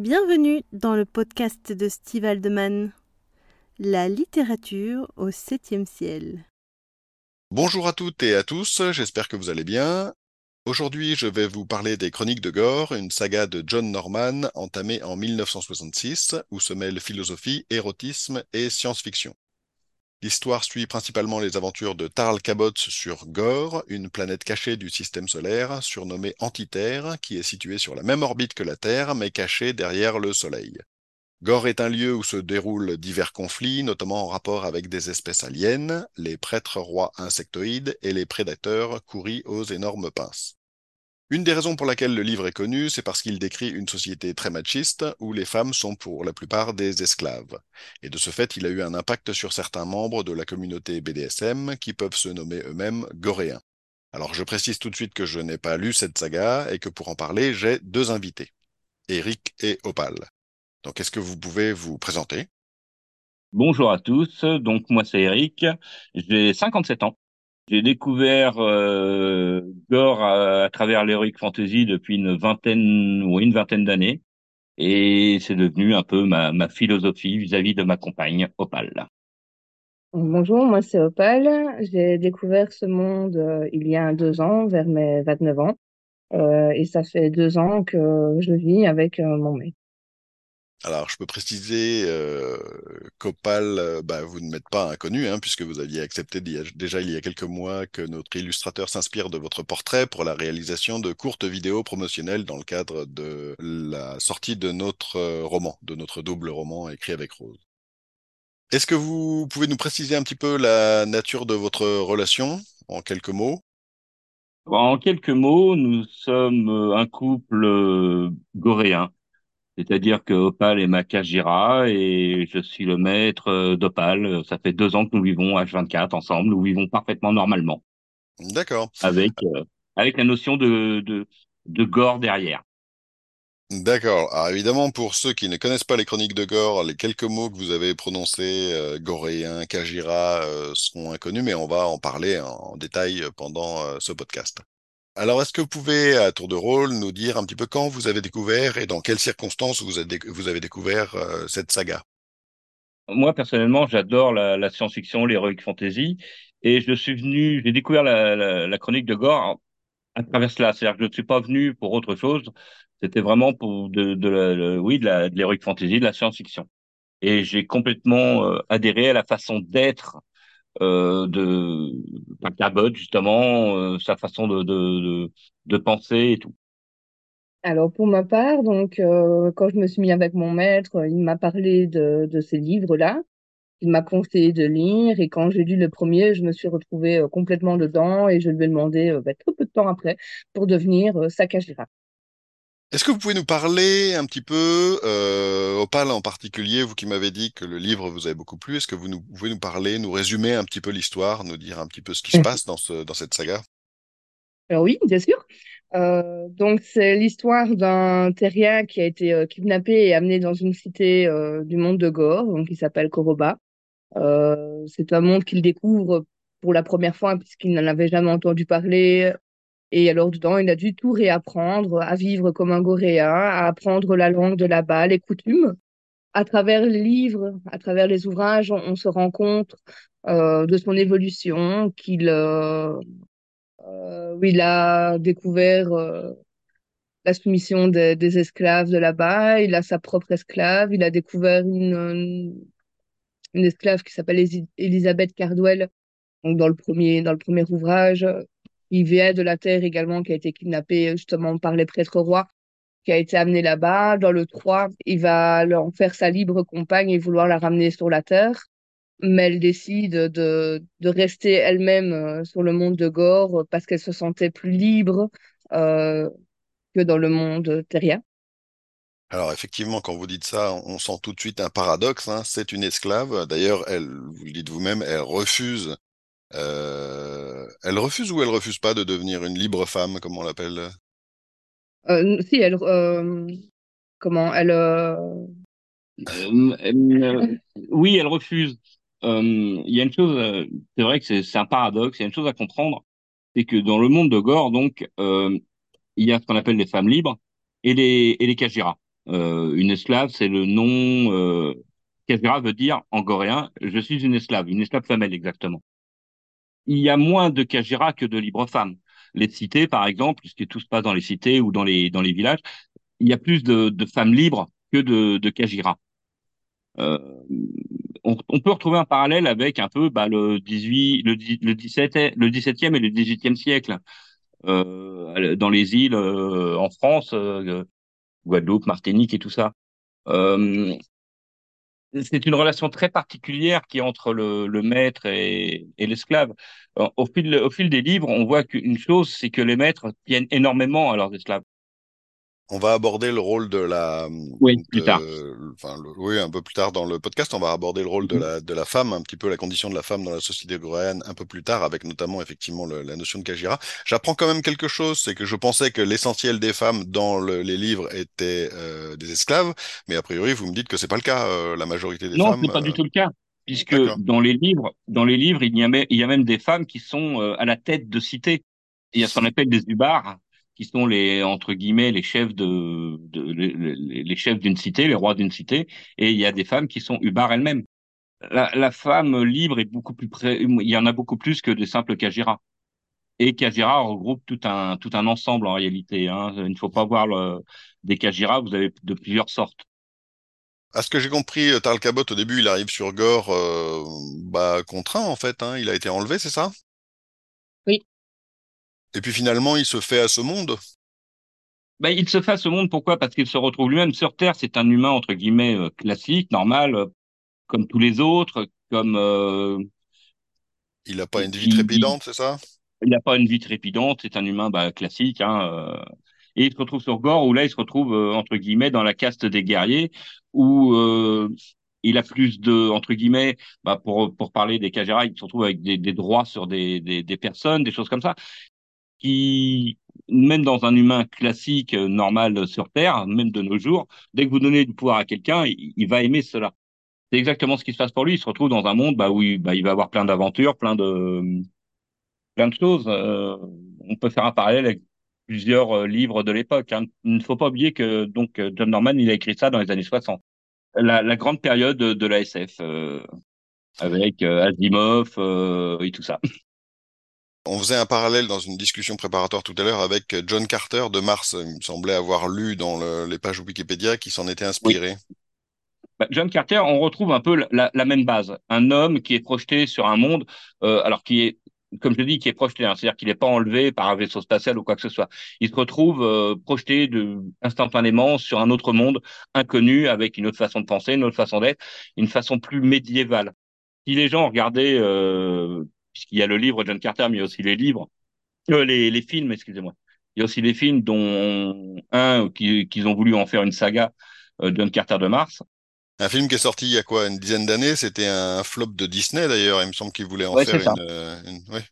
Bienvenue dans le podcast de Steve Aldeman, La littérature au septième ciel. Bonjour à toutes et à tous, j'espère que vous allez bien. Aujourd'hui, je vais vous parler des Chroniques de Gore, une saga de John Norman entamée en 1966, où se mêlent philosophie, érotisme et science-fiction. L'histoire suit principalement les aventures de Tarl Cabot sur Gore, une planète cachée du système solaire, surnommée Antiterre, qui est située sur la même orbite que la Terre, mais cachée derrière le Soleil. Gore est un lieu où se déroulent divers conflits, notamment en rapport avec des espèces aliens, les prêtres rois insectoïdes et les prédateurs couris aux énormes pinces. Une des raisons pour laquelle le livre est connu, c'est parce qu'il décrit une société très machiste où les femmes sont pour la plupart des esclaves. Et de ce fait, il a eu un impact sur certains membres de la communauté BDSM qui peuvent se nommer eux-mêmes goréens. Alors je précise tout de suite que je n'ai pas lu cette saga et que pour en parler, j'ai deux invités, Eric et Opal. Donc est-ce que vous pouvez vous présenter? Bonjour à tous, donc moi c'est Eric, j'ai 57 ans. J'ai découvert euh, Gore à, travers l'heroic fantasy depuis une vingtaine ou une vingtaine d'années, et c'est devenu un peu ma, ma philosophie vis-à-vis de ma compagne Opal. Bonjour, moi c'est Opal. J'ai découvert ce monde euh, il y a deux ans, vers mes 29 ans, euh, et ça fait deux ans que je vis avec euh, mon mec. Alors, je peux préciser euh, qu'Opal, euh, bah, vous ne m'êtes pas inconnu, hein, puisque vous aviez accepté déjà il y a quelques mois que notre illustrateur s'inspire de votre portrait pour la réalisation de courtes vidéos promotionnelles dans le cadre de la sortie de notre euh, roman, de notre double roman écrit avec Rose. Est-ce que vous pouvez nous préciser un petit peu la nature de votre relation en quelques mots? En quelques mots, nous sommes un couple goréen c'est-à-dire que Opal est ma Kajira et je suis le maître euh, d'Opal. Ça fait deux ans que nous vivons H24 ensemble. Nous vivons parfaitement normalement. D'accord. Avec, euh, avec la notion de, de, de gore derrière. D'accord. Alors évidemment, pour ceux qui ne connaissent pas les chroniques de Gore, les quelques mots que vous avez prononcés, euh, goréen, Kajira, euh, sont inconnus, mais on va en parler en, détail pendant ce podcast. Alors, est-ce que vous pouvez, à tour de rôle, nous dire un petit peu quand vous avez découvert et dans quelles circonstances vous avez, découvert euh, cette saga? Moi, personnellement, j'adore la, science-fiction, l'heroic fantasy, et je suis venu, j'ai découvert la, chronique de Gore à travers cela. C'est-à-dire que je ne suis pas venu pour autre chose. C'était vraiment pour de, de, oui, de l'heroic fantasy, de la science-fiction. Et j'ai complètement euh, adhéré à la façon d'être euh, de Cabot, justement, euh, sa façon de, de, penser et tout. Alors pour ma part, donc euh, quand je me suis mis avec mon maître, il m'a parlé de, de ces livres-là. Il m'a conseillé de lire et quand j'ai lu le premier, je me suis retrouvée complètement dedans et je lui ai demandé bah, très peu de temps après pour devenir sa est-ce que vous pouvez nous parler un petit peu, euh, Opal en particulier, vous qui m'avez dit que le livre vous avait beaucoup plu, est-ce que vous nous, pouvez nous parler, nous résumer un petit peu l'histoire, nous dire un petit peu ce qui se passe dans, ce, dans cette saga? Alors oui, bien sûr. Euh, donc c'est l'histoire d'un terrien qui a été euh, kidnappé et amené dans une cité euh, du monde de Gore, donc qui s'appelle Koroba. Euh, c'est un monde qu'il découvre pour la première fois puisqu'il n'en avait jamais entendu parler. Et alors, dedans, il a dû tout réapprendre, à vivre comme un goréen, à apprendre la langue de là-bas, les coutumes. À travers les livres, à travers les ouvrages, on, se rend compte euh, de son évolution, qu'il euh, euh, il a découvert la soumission des, esclaves de là-bas, il a sa propre esclave, il a découvert une, une esclave qui s'appelle Elisabeth Cardwell, donc dans le premier, dans le premier ouvrage, il vient de la terre également, qui a été kidnappé justement par les prêtres rois, qui a été amené là-bas. Dans le 3, il va leur faire sa libre compagne et vouloir la ramener sur la terre. Mais elle décide de, de rester elle-même euh, sur le monde de Gore parce qu'elle se sentait plus libre euh, que dans le monde terrien. Alors effectivement, quand vous dites ça, on sent tout de suite un paradoxe. Hein. C'est une esclave. D'ailleurs, elle, vous le dites vous-même, elle refuse euh, elle refuse ou elle refuse pas de devenir une libre femme, comme on l'appelle? Euh, Si, elle. Euh, comment Elle. Euh, oui, elle refuse. Il y a une chose, c'est vrai que c'est un paradoxe, il y a une chose à comprendre, c'est que dans le monde de Gore, donc, il y a ce qu'on appelle les femmes libres et les, et les Kajira. Euh, une esclave, c'est le nom. Euh, Kajira veut dire en goréen, je suis une esclave, une esclave femelle exactement. Il y a moins de Kajira que de libres femmes. Les cités, par exemple, puisque tout se passe dans les cités ou dans les dans les villages, il y a plus de, de femmes libres que de, de Kajira. Euh, on, on, peut retrouver un parallèle avec un peu bah, le 18, le, le 17, le 17e et le 18e siècle euh, dans les îles euh, en France, euh, Guadeloupe, Martinique et tout ça. Euh, c'est une relation très particulière qui est entre le, maître et, l'esclave. Au fil des livres, on voit qu'une chose, c'est que les maîtres tiennent énormément à leurs esclaves. On va aborder le rôle de la. Oui, de, plus tard. Enfin, le, oui, un peu plus tard dans le podcast, on va aborder le rôle de Mhm. la de la femme, un petit peu la condition de la femme dans la société coréenne, un peu plus tard, avec notamment effectivement le- la notion de Kajira. J'apprends quand même quelque chose, c'est que je pensais que l'essentiel des femmes dans le- les livres étaient euh, des esclaves, mais a priori, vous me dites que c'est pas le cas. euh, la majorité des Non, femmes. c'est pas du euh, tout le cas, puisque dans les livres, dans les livres, il y a même, il y a même des femmes qui sont euh, à la tête de cités. Il y a ce qu'on appelle des ubars, qui sont les entre guillemets les chefs de, les, chefs d'une cité, les rois d'une cité, et il y a des femmes qui sont ubars elles-mêmes. La, femme libre est beaucoup plus près, il y en a beaucoup plus que des simples Kajira. Et Kajira regroupe tout un tout un ensemble en réalité. Hein. Il ne faut pas voir des Kajira, vous avez de plusieurs sortes. À ce que j'ai compris, Tarl Cabot, au début, il arrive sur Gore, euh, bah, contraint, en fait, hein. Il a été enlevé, c'est ça? Et puis finalement, il se fait à ce monde. Ben, il se fait à ce monde, pourquoi? Parce qu'il se retrouve lui-même sur Terre. C'est un humain, entre guillemets, euh, classique, normal, euh, comme tous les autres, comme euh, Il n'a pas une vie trépidante, c'est ça? il n'a pas une vie trépidante, c'est un humain bah, classique. Hein, euh, et il se retrouve sur Gore, où là, il se retrouve, euh, entre guillemets, dans la caste des guerriers, où il a plus de, entre guillemets, bah, pour, pour parler des Kajara, il se retrouve avec des, des droits sur des, des, des personnes, des choses comme ça, qui, même dans un humain classique, euh, normal sur Terre, même de nos jours, dès que vous donnez du pouvoir à quelqu'un, il, va aimer cela. C'est exactement ce qui se passe pour lui. Il se retrouve dans un monde bah, où il, bah, il va avoir plein d'aventures, plein de, plein de choses. Euh, on peut faire un parallèle avec plusieurs euh, livres de l'époque. Hein. Il ne faut pas oublier que donc euh, John Norman, il a écrit ça dans les années 60. La, grande période de, de la SF, euh, avec euh, Asimov euh, et tout ça. On faisait un parallèle dans une discussion préparatoire tout à l'heure avec John Carter de Mars. Il me semblait avoir lu dans le- les pages Wikipédia qui s'en était Oui. inspiré. Bah, John Carter, on retrouve un peu la, la, la même base. Un homme qui est projeté sur un monde, euh, alors qui est, comme je dis, qui est projeté, hein, c'est-à-dire qu'il n'est pas enlevé par un vaisseau spatial ou quoi que ce soit. Il se retrouve euh, projeté de, instantanément sur un autre monde inconnu, avec une autre façon de penser, une autre façon d'être, une façon plus médiévale. Si les gens regardaient, euh, puisqu'il y a le livre John Carter, mais il y a aussi les livres, euh, les, les films, excusez-moi. Il y a aussi les films, dont un qui- qu'ils ont voulu en faire une saga, euh, John Carter de Mars. Un film qui est sorti il y a quoi, une dizaine d'années. C'était un flop de Disney d'ailleurs. Il me semble qu'ils voulaient en Ouais, faire une, euh, une- ouais.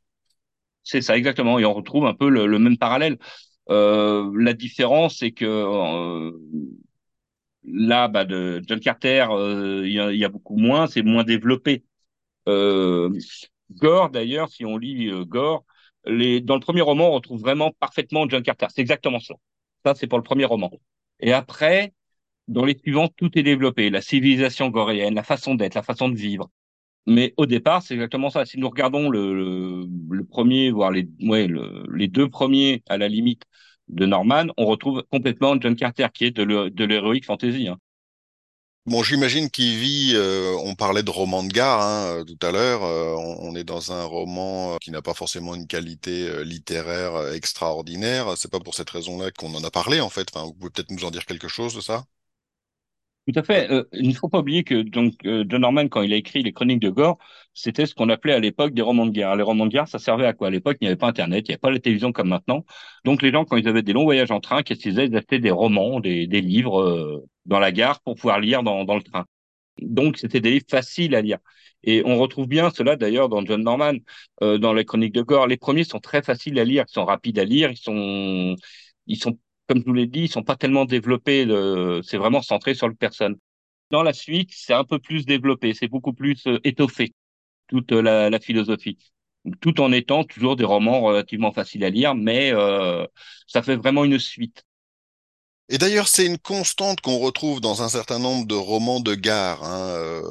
C'est ça, exactement. Et on retrouve un peu le, le même parallèle. La différence, c'est que là, bah, de John Carter, il y a, il y a beaucoup moins, c'est moins développé. Euh, Gore, d'ailleurs, si on lit euh, Gore, les, dans le premier roman, on retrouve vraiment parfaitement John Carter. C'est exactement ça. Ça, c'est pour le premier roman. Et après, dans les suivants, tout est développé. La civilisation goréenne, la façon d'être, la façon de vivre. Mais au départ, c'est exactement ça. Si nous regardons le, le, premier, voire les, ouais, le, les deux premiers à la limite de Norman, on retrouve complètement John Carter, qui est de l'héroïque fantasy. Hein. Bon, j'imagine qu'il vit. euh, on parlait de roman de gare hein, euh, tout à l'heure. euh, on, est dans un roman euh, qui n'a pas forcément une qualité euh, littéraire extraordinaire. C'est pas pour cette raison-là qu'on en a parlé en fait. Enfin, vous pouvez peut-être nous en dire quelque chose de ça? Tout à fait. Euh, il ne faut pas oublier que donc John Norman, quand il a écrit les Chroniques de Gore, c'était ce qu'on appelait à l'époque des romans de guerre. Les romans de guerre, ça servait à quoi? À l'époque, il n'y avait pas Internet, il n'y avait pas la télévision comme maintenant. Donc les gens, quand ils avaient des longs voyages en train, qu'est-ce qu'ils faisaient? Ils achetaient des romans, des, livres euh, dans la gare pour pouvoir lire dans, le train. Donc c'était des livres faciles à lire. Et on retrouve bien cela d'ailleurs dans John Norman, euh, dans les Chroniques de Gore. Les premiers sont très faciles à lire, ils sont rapides à lire, ils sont, ils sont, comme je vous l'ai dit, ils sont pas tellement développés. C'est vraiment centré sur le personne. Dans la suite, c'est un peu plus développé, c'est beaucoup plus euh, étoffé, toute euh, la, la philosophie, tout en étant toujours des romans relativement faciles à lire, mais euh, ça fait vraiment une suite. Et d'ailleurs, c'est une constante qu'on retrouve dans un certain nombre de romans de gare. hein. Euh,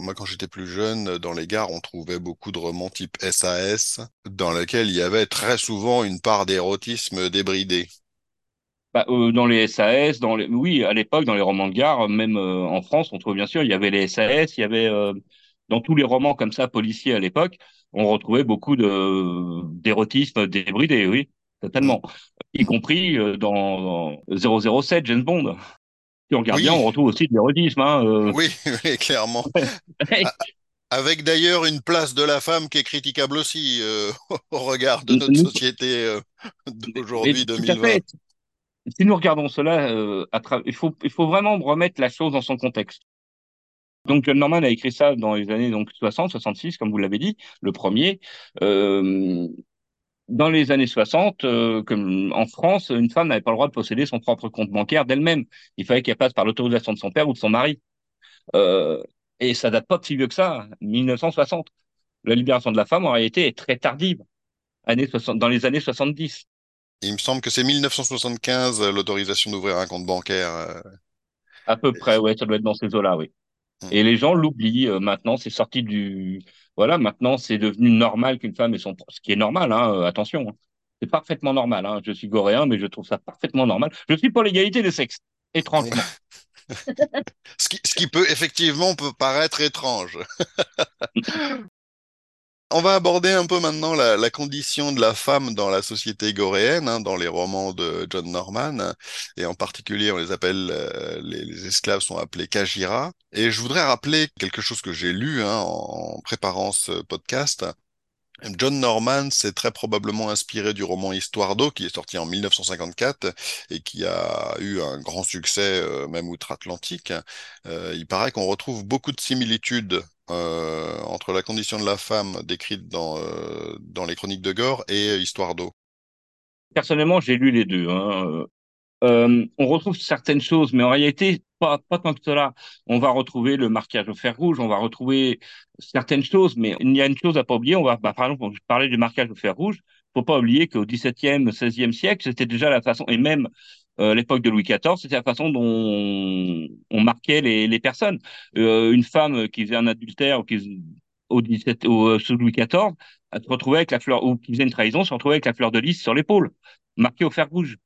moi, quand j'étais plus jeune, dans les gares, on trouvait beaucoup de romans type SAS, dans lesquels il y avait très souvent une part d'érotisme débridé. Bah, euh, dans les SAS, dans les... oui, à l'époque, dans les romans de gare, même euh, en France, on trouve bien sûr, il y avait les SAS, il y avait dans tous les romans comme ça policiers à l'époque, on retrouvait beaucoup de d'érotisme débridé, oui, totalement, y compris euh, dans, dans 007 James Bond. Si on regarde bien, on retrouve aussi de l'érotisme. Hein, euh. oui, oui, clairement. Avec d'ailleurs une place de la femme qui est critiquable aussi euh, au regard de notre société euh, d'aujourd'hui, tout à 2020. fait. Si nous regardons cela, à tra- il faut il faut vraiment remettre la chose dans son contexte. Donc John Norman a écrit ça dans les années donc 60, 66, comme vous l'avez dit, le premier. Euh, dans les années 60, euh, comme en France, une femme n'avait pas le droit de posséder son propre compte bancaire d'elle-même. Il fallait qu'elle passe par l'autorisation de son père ou de son mari. Euh, et ça date pas de si vieux que ça, 1960. La libération de la femme en réalité est très tardive, années 60, dans les années 70. Il me semble que c'est 1975 euh, l'autorisation d'ouvrir un compte bancaire. euh, À peu près, ouais, ça doit être dans ces eaux-là, oui. Mm. Et les gens l'oublient. euh, maintenant, c'est sorti du. Voilà, maintenant, c'est devenu normal qu'une femme ait son. Ce qui est normal, hein, euh, attention. hein. C'est parfaitement normal. Hein. Je suis goréen, mais je trouve ça parfaitement normal. Je suis pour l'égalité des sexes, étrangement. Ce qui, ce qui peut effectivement peut paraître étrange. On va aborder un peu maintenant la, condition de la femme dans la société goréenne, hein, dans les romans de John Norman, et en particulier on les appelle, euh, les, les esclaves sont appelés Kajira. Et je voudrais rappeler quelque chose que j'ai lu hein, en préparant ce podcast. John Norman s'est très probablement inspiré du roman Histoire d'eau qui est sorti en 1954 et qui a eu un grand succès euh, même outre-Atlantique. Euh, il paraît qu'on retrouve beaucoup de similitudes euh, entre la condition de la femme décrite dans, euh, dans les chroniques de Gore et Histoire d'eau. Personnellement, j'ai lu les deux. Hein. Euh, on retrouve certaines choses, mais en réalité, pas, pas tant que cela. On va retrouver le marquage au fer rouge, on va retrouver certaines choses, mais il y a une chose à pas oublier. On va, bah, par exemple, je parlais du marquage au fer rouge. Faut pas oublier qu'au XVIIe, XVIe siècle, c'était déjà la façon, et même euh, l'époque de Louis XIV, c'était la façon dont on, on marquait les, les personnes. Euh, une femme qui faisait un adultère ou qui au 17, au, sous Louis XIV, elle se retrouvait avec la fleur, ou qui faisait une trahison, se retrouvait avec la fleur de lys sur l'épaule, marquée au fer rouge.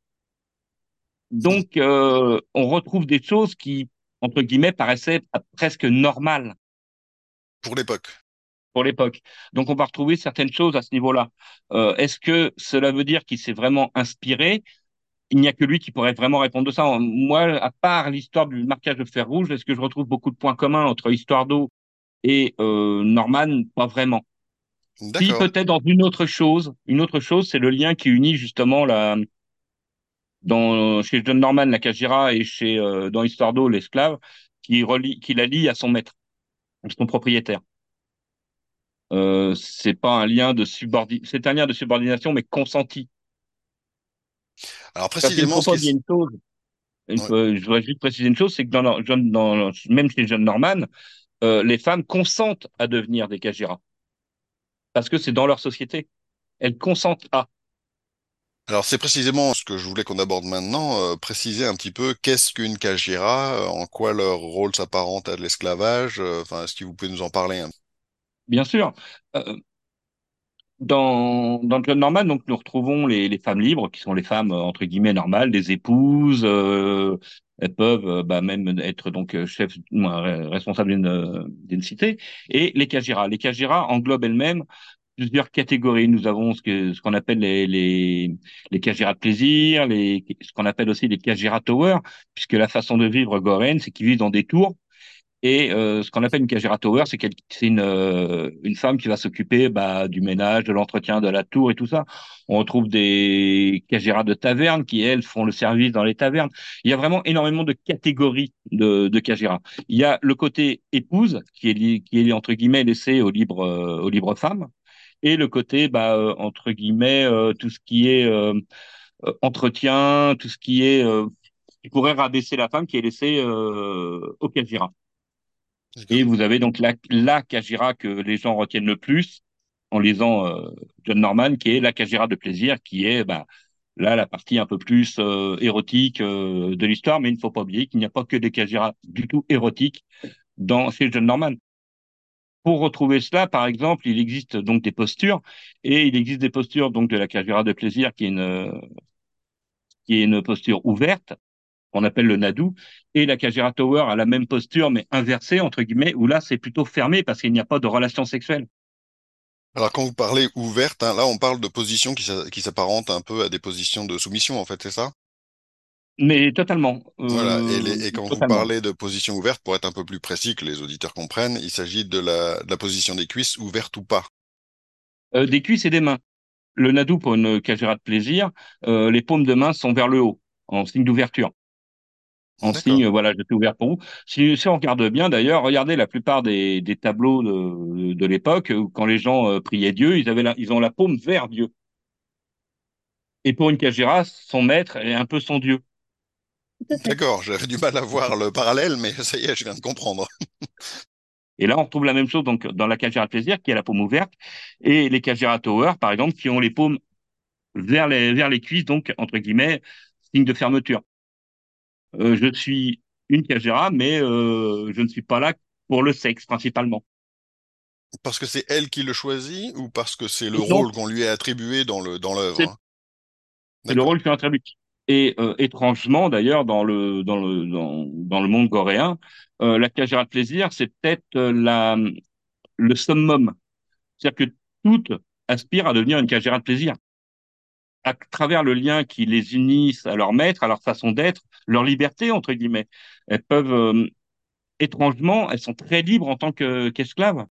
Donc, euh, on retrouve des choses qui, entre guillemets, paraissaient presque normales Pour l'époque. pour l'époque. Donc, on va retrouver certaines choses à ce niveau-là. Euh, Est-ce que cela veut dire qu'il s'est vraiment inspiré? Il n'y a que lui qui pourrait vraiment répondre de ça. Moi, à part l'histoire du marquage de fer rouge, est-ce que je retrouve beaucoup de points communs entre Histoire d'eau et euh, Norman? Pas vraiment. Si peut-être dans une autre chose, une autre chose, c'est le lien qui unit justement la, dans, chez John Norman, la Kajira, et chez, euh, dans Histoire d'eau, l'esclave, qui, relie, qui la lie à son maître, son propriétaire. Euh, c'est pas un lien de subordination, c'est un lien de subordination, mais consenti. Alors précisément, une chose. Ouais. je voudrais juste préciser une chose, c'est que dans, dans, même chez John Norman, euh, les femmes consentent à devenir des Kajira. Parce que c'est dans leur société. Elles consentent à. Alors c'est précisément ce que je voulais qu'on aborde maintenant, euh, préciser un petit peu qu'est-ce qu'une Kajira, euh, en quoi leur rôle s'apparente à de l'esclavage, euh, enfin, est-ce que vous pouvez nous en parler un Bien sûr. Euh, Dans, dans John Norman, donc, nous retrouvons les, les femmes libres, qui sont les femmes, euh, entre guillemets, normales, des épouses. euh, elles peuvent euh, bah, même être donc euh, chef, responsable d'une cité. Et les Kajira. Les Kajira englobent elles-mêmes plusieurs catégories. Nous avons ce que ce qu'on appelle les les les Kajira de plaisir, les ce qu'on appelle aussi les Kajira Tower, puisque la façon de vivre goréenne, c'est qu'ils vivent dans des tours et euh, ce qu'on appelle une Kajira Tower, c'est une, euh, une femme qui va s'occuper bah, du ménage, de l'entretien de la tour et tout ça. On retrouve des Kajira de taverne qui, elles, font le service dans les tavernes. Il y a vraiment énormément de catégories de, de Kajira. Il y a le côté épouse, qui est, qui est entre guillemets laissé aux libres, euh, aux libres femmes, et le côté, bah, euh, entre guillemets, euh, tout ce qui est euh, entretien, tout ce qui est... Qui pourrait rabaisser la femme qui est laissée au Kajira. Et vous avez donc la, la Kajira que les gens retiennent le plus en lisant euh, John Norman, qui est la Kajira de plaisir, qui est bah, là la partie un peu plus euh, érotique euh, de l'histoire, mais il ne faut pas oublier qu'il n'y a pas que des Kajira du tout érotiques dans chez John Norman. Pour retrouver cela, par exemple, il existe donc des postures et il existe des postures donc de la Kajira de plaisir qui est une qui est une posture ouverte qu'on appelle le Nadou et la Kajira Tower a la même posture mais inversée entre guillemets où là c'est plutôt fermé parce qu'il n'y a pas de relation sexuelle. Alors quand vous parlez ouverte, hein, là on parle de positions qui s'apparentent un peu à des positions de soumission en fait, c'est ça? Mais totalement. Voilà, et, et quand vous parlez de position ouverte, pour être un peu plus précis, que les auditeurs comprennent, il s'agit de la, de la position des cuisses ouverte ou pas euh, Des cuisses et des mains. Le nadou pour une cagera de plaisir, euh, les paumes de main sont vers le haut, en signe d'ouverture en signe, voilà, je suis ouvert pour vous. Si, si on regarde bien, d'ailleurs, regardez la plupart des, des tableaux de, de l'époque, quand les gens euh, priaient Dieu, ils, avaient la, ils ont la paume vers Dieu. Et pour une Kajira, son maître est un peu son Dieu. D'accord, j'avais du mal à voir le parallèle, mais ça y est, je viens de comprendre. Et là, on retrouve la même chose donc dans la Kajira de plaisir, qui a la paume ouverte, et les Kajira Tower, par exemple, qui ont les paumes vers les, vers les cuisses, donc, entre guillemets, signe de fermeture. Euh, je suis une Kajira, mais euh, je ne suis pas là pour le sexe principalement. Parce que c'est elle qui le choisit ou parce que c'est le rôle qu'on lui a attribué dans le dans l'œuvre C'est le rôle qu'on attribue. Et euh, étrangement, d'ailleurs, dans le dans le dans, dans le monde coréen, la Kajira de plaisir, c'est peut-être la le summum. C'est-à-dire que toutes aspirent à devenir une Kajira de plaisir à travers le lien qui les unissent à leur maître, à leur façon d'être, leur liberté, entre guillemets. Elles peuvent, euh, étrangement, elles sont très libres en tant qu'esclaves.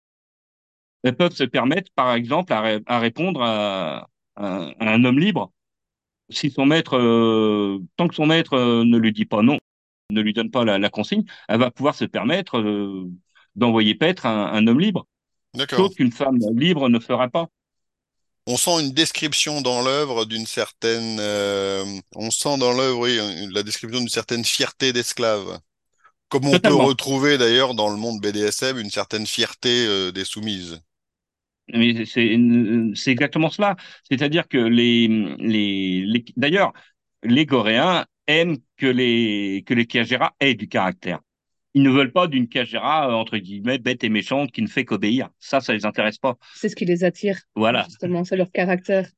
elles peuvent se permettre, par exemple, à, répondre à, un homme libre. Si son maître, euh, tant que son maître euh, ne lui dit pas non, ne lui donne pas la, consigne, elle va pouvoir se permettre d'envoyer paître un, un homme libre. Chose qu'une femme libre ne ferait pas on sent une description dans l'œuvre d'une certaine, euh, on sent dans l'œuvre oui, la description d'une certaine fierté d'esclave. Comme on peut retrouver d'ailleurs dans le monde BDSM une certaine fierté euh, des soumises. c'est exactement cela. C'est-à-dire que les, les, d'ailleurs, les Goréens aiment que les que les aient du caractère ils ne veulent pas d'une Kajira, euh, entre guillemets, bête et méchante qui ne fait qu'obéir. Ça, ça les intéresse pas. C'est ce qui les attire. Voilà. Justement, c'est leur caractère.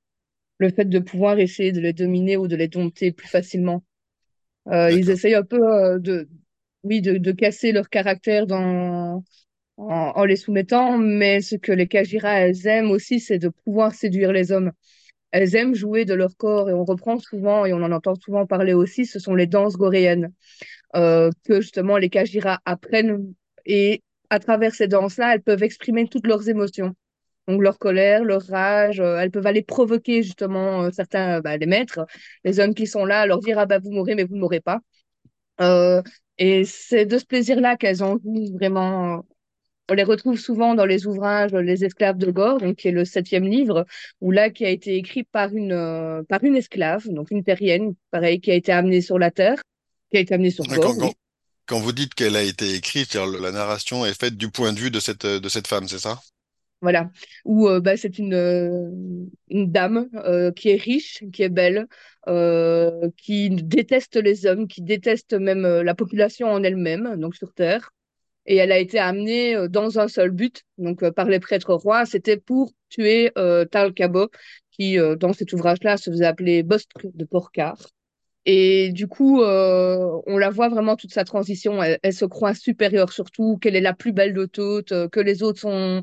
Le fait de pouvoir essayer de les dominer ou de les dompter plus facilement. Euh, ils essayent un peu euh, de, oui, de, de, casser leur caractère dans, en, en, les soumettant, mais ce que les Kajira, elles aiment aussi, c'est de pouvoir séduire les hommes. Elles aiment jouer de leur corps et on reprend souvent, et on en entend souvent parler aussi, ce sont les danses goréennes. Euh, que justement les Kajira apprennent et à travers ces danses-là, elles peuvent exprimer toutes leurs émotions. Donc leur colère, leur rage, euh, elles peuvent aller provoquer justement euh, certains, bah, les maîtres, les hommes qui sont là, leur dire ah bah vous mourrez mais vous ne mourrez pas. et c'est de ce plaisir-là qu'elles ont vraiment. On les retrouve souvent dans les ouvrages Les esclaves de Gore, donc qui est le septième livre, où là qui a été écrit par une par une esclave, donc une terrienne, pareil, qui a été amenée sur la terre qui a été amenée sur quand, quand, vous dites qu'elle a été écrite, la narration est faite du point de vue de cette, de cette femme, c'est ça? Voilà, où euh, bah, c'est une, euh, une dame euh, qui est riche, qui est belle, qui déteste les hommes, qui déteste même la population en elle-même, donc sur Terre. Et elle a été amenée dans un seul but, donc par les prêtres rois, c'était pour tuer Tal Cabo, qui dans cet ouvrage-là se faisait appeler Bostre de Porcar. Et du coup, euh, on la voit vraiment toute sa transition. Elle, se croit supérieure surtout, qu'elle est la plus belle de toutes, euh, que les autres sont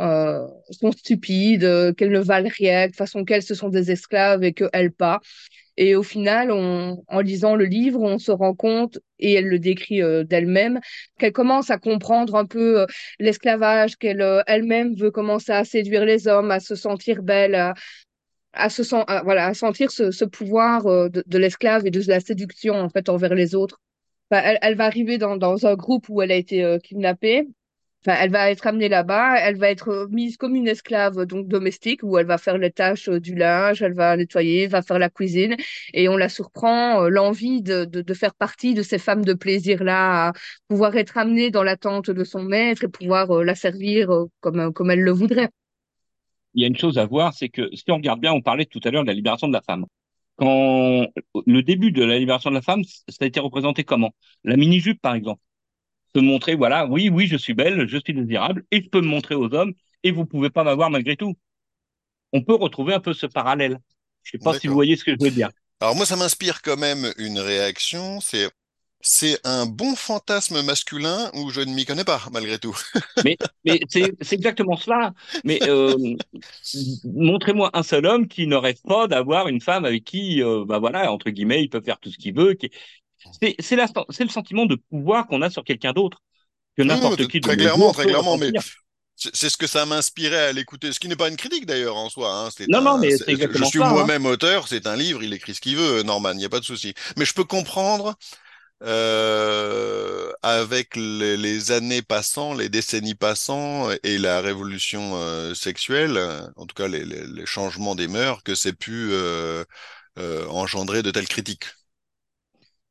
euh, sont stupides, qu'elles ne valent rien, de façon qu'elles ce sont des esclaves et qu'elle pas. Et au final, en lisant le livre, on se rend compte, et elle le décrit d'elle-même, qu'elle commence à comprendre un peu l'esclavage, qu'elle elle-même veut commencer à séduire les hommes, à se sentir belle, à, à se voilà à sentir ce, pouvoir euh, de, l'esclave et de la séduction en fait envers les autres. Elle, va arriver dans, un groupe où elle a été euh, kidnappée. Enfin, elle va être amenée là-bas, elle va être mise comme une esclave donc domestique où elle va faire les tâches euh, du linge, elle va nettoyer, va faire la cuisine et on la surprend l'envie de, de, faire partie de ces femmes de plaisir là, à pouvoir être amenée dans la tente de son maître et pouvoir la servir comme comme elle le voudrait il y a une chose à voir, c'est que si on regarde bien, on parlait tout à l'heure de la libération de la femme. quand le début de la libération de la femme, ça a été représenté comment? La mini-jupe, par exemple. Se montrer, voilà, oui, oui, je suis belle, je suis désirable, et je peux me montrer aux hommes, et vous pouvez pas m'avoir malgré tout. On peut retrouver un peu ce parallèle. Je sais pas si vous voyez ce que je veux dire. Alors moi, ça m'inspire quand même une réaction, c'est c'est un bon fantasme masculin où je ne m'y connais pas, malgré tout. mais mais c'est exactement cela. Mais euh, montrez-moi un seul homme qui n'aurait pas d'avoir une femme avec qui, euh, bah voilà, entre guillemets, il peut faire tout ce qu'il veut. Qui... C'est le sentiment de pouvoir qu'on a sur quelqu'un d'autre que n'importe qui. Très clairement, très clairement, mais c'est ce que ça m'inspirait à l'écouter, ce qui n'est pas une critique d'ailleurs en soi. Hein. Non, non, mais c'est exactement Je suis moi-même auteur, c'est un livre, il écrit ce qu'il veut, Norman, il n'y a pas de souci. Mais je peux comprendre euh, avec les, années passant, les décennies passant et la révolution euh, sexuelle, en tout cas les, changements des mœurs, que c'est pu euh, euh, engendrer de telles critiques.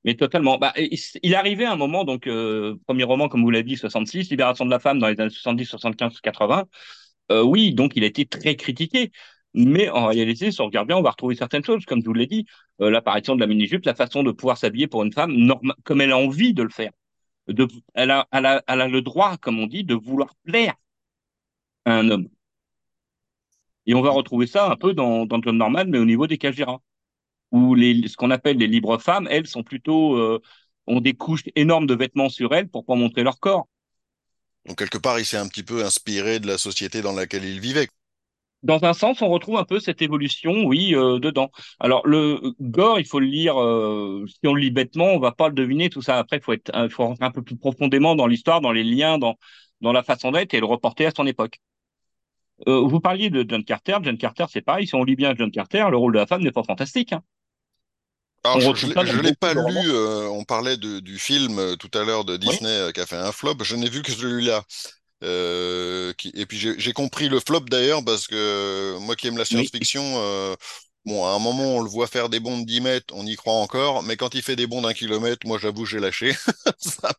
Mais totalement. Bah, il arrivait un moment, donc euh, premier roman, comme vous l'avez dit, 66, Libération de la femme dans les années 70, 75, 80. Euh, oui, donc il a été très critiqué. Mais en réalité, si on regarde bien, on va retrouver certaines choses, comme je vous l'ai dit, euh, l'apparition de la mini-jupe, la façon de pouvoir s'habiller pour une femme comme elle a envie de le faire. De, elle, a, elle, a, elle a le droit, comme on dit, de vouloir plaire à un homme. Et on va retrouver ça un peu dans, dans John Norman, mais au niveau des Kajira, où les, ce qu'on appelle les libres femmes, elles sont plutôt euh, ont des couches énormes de vêtements sur elles pour pas montrer leur corps. Donc quelque part, il s'est un petit peu inspiré de la société dans laquelle il vivait dans un sens, on retrouve un peu cette évolution, oui, euh, dedans. Alors le gore, il faut le lire. Euh, si on le lit bêtement, on va pas le deviner tout ça. Après, il faut être, il faut rentrer un peu plus profondément dans l'histoire, dans les liens, dans dans la façon d'être et le reporter à son époque. Euh, vous parliez de John Carter. John Carter, c'est pareil. Si on lit bien John Carter, le rôle de la femme n'est pas fantastique. Hein. Alors, je ne l'ai pas lu. Euh, on parlait de, du film euh, tout à l'heure de Disney euh, qui a fait un flop. Je n'ai vu que celui-là. Euh, qui... Et puis j'ai compris le flop d'ailleurs parce que moi qui aime la science-fiction, euh, bon, à un moment on le voit faire des bonds de 10 mètres, on y croit encore, mais quand il fait des bonds d'un kilomètre, moi j'avoue j'ai lâché. ça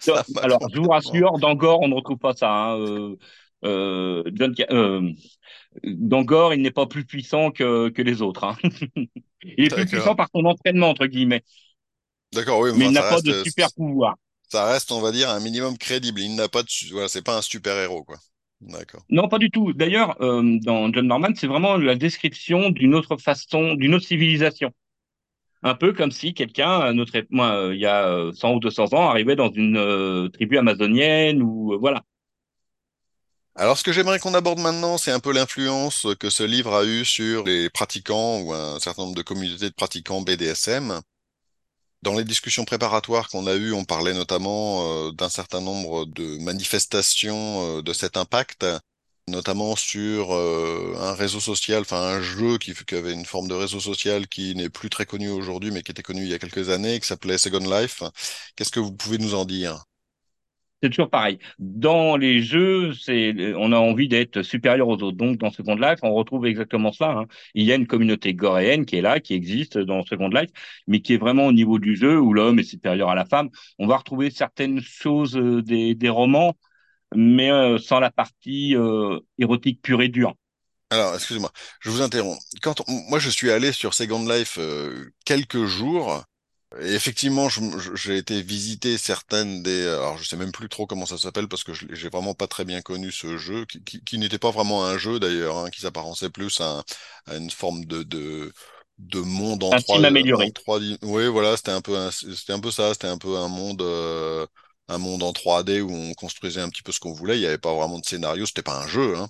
ça Alors je vous rassure, dans Gore on ne retrouve pas ça. Hein. Euh, euh, John, euh, dans Gore, il n'est pas plus puissant que, que les autres. Hein. il est plus puissant par son entraînement, entre guillemets. D'accord, oui. Mais il n'a pas de super pouvoir. Ça reste, on va dire, un minimum crédible. Il n'a pas de, voilà, c'est pas un super héros, quoi. D'accord. Non, pas du tout. D'ailleurs, euh, dans John Norman, c'est vraiment la description d'une autre façon, d'une autre civilisation. Un peu comme si quelqu'un, notre, moi, euh, il y a 100 ou 200 ans, arrivait dans une euh, tribu amazonienne ou voilà. Alors, ce que j'aimerais qu'on aborde maintenant, c'est un peu l'influence que ce livre a eu sur les pratiquants ou un certain nombre de communautés de pratiquants BDSM. Dans les discussions préparatoires qu'on a eues, on parlait notamment euh, d'un certain nombre de manifestations euh, de cet impact, notamment sur euh, un réseau social, enfin un jeu qui, qui, avait une forme de réseau social qui n'est plus très connu aujourd'hui, mais qui était connu il y a quelques années, qui s'appelait Second Life. Qu'est-ce que vous pouvez nous en dire? C'est toujours pareil. Dans les jeux, c'est, on a envie d'être supérieur aux autres. Donc, dans Second Life, on retrouve exactement cela. Hein. Il y a une communauté goréenne qui est là, qui existe dans Second Life, mais qui est vraiment au niveau du jeu où l'homme est supérieur à la femme. On va retrouver certaines choses euh, des, des romans, mais euh, sans la partie euh, érotique pure et dure. Alors, excusez-moi, je vous interromps. Quand moi je suis allé sur Second Life quelques jours, et effectivement, j'ai été visiter certaines des. Alors, je sais même plus trop comment ça s'appelle parce que j'ai vraiment pas très bien connu ce jeu, qui, qui, qui n'était pas vraiment un jeu d'ailleurs, hein, qui s'apparençait plus à, à, une forme de, de, de monde en trois. amélioré. oui, voilà, c'était un peu, c'était un peu ça, c'était un peu un monde. Euh, un monde en 3D où on construisait un petit peu ce qu'on voulait. Il n'y avait pas vraiment de scénario, c'était pas un jeu. Hein.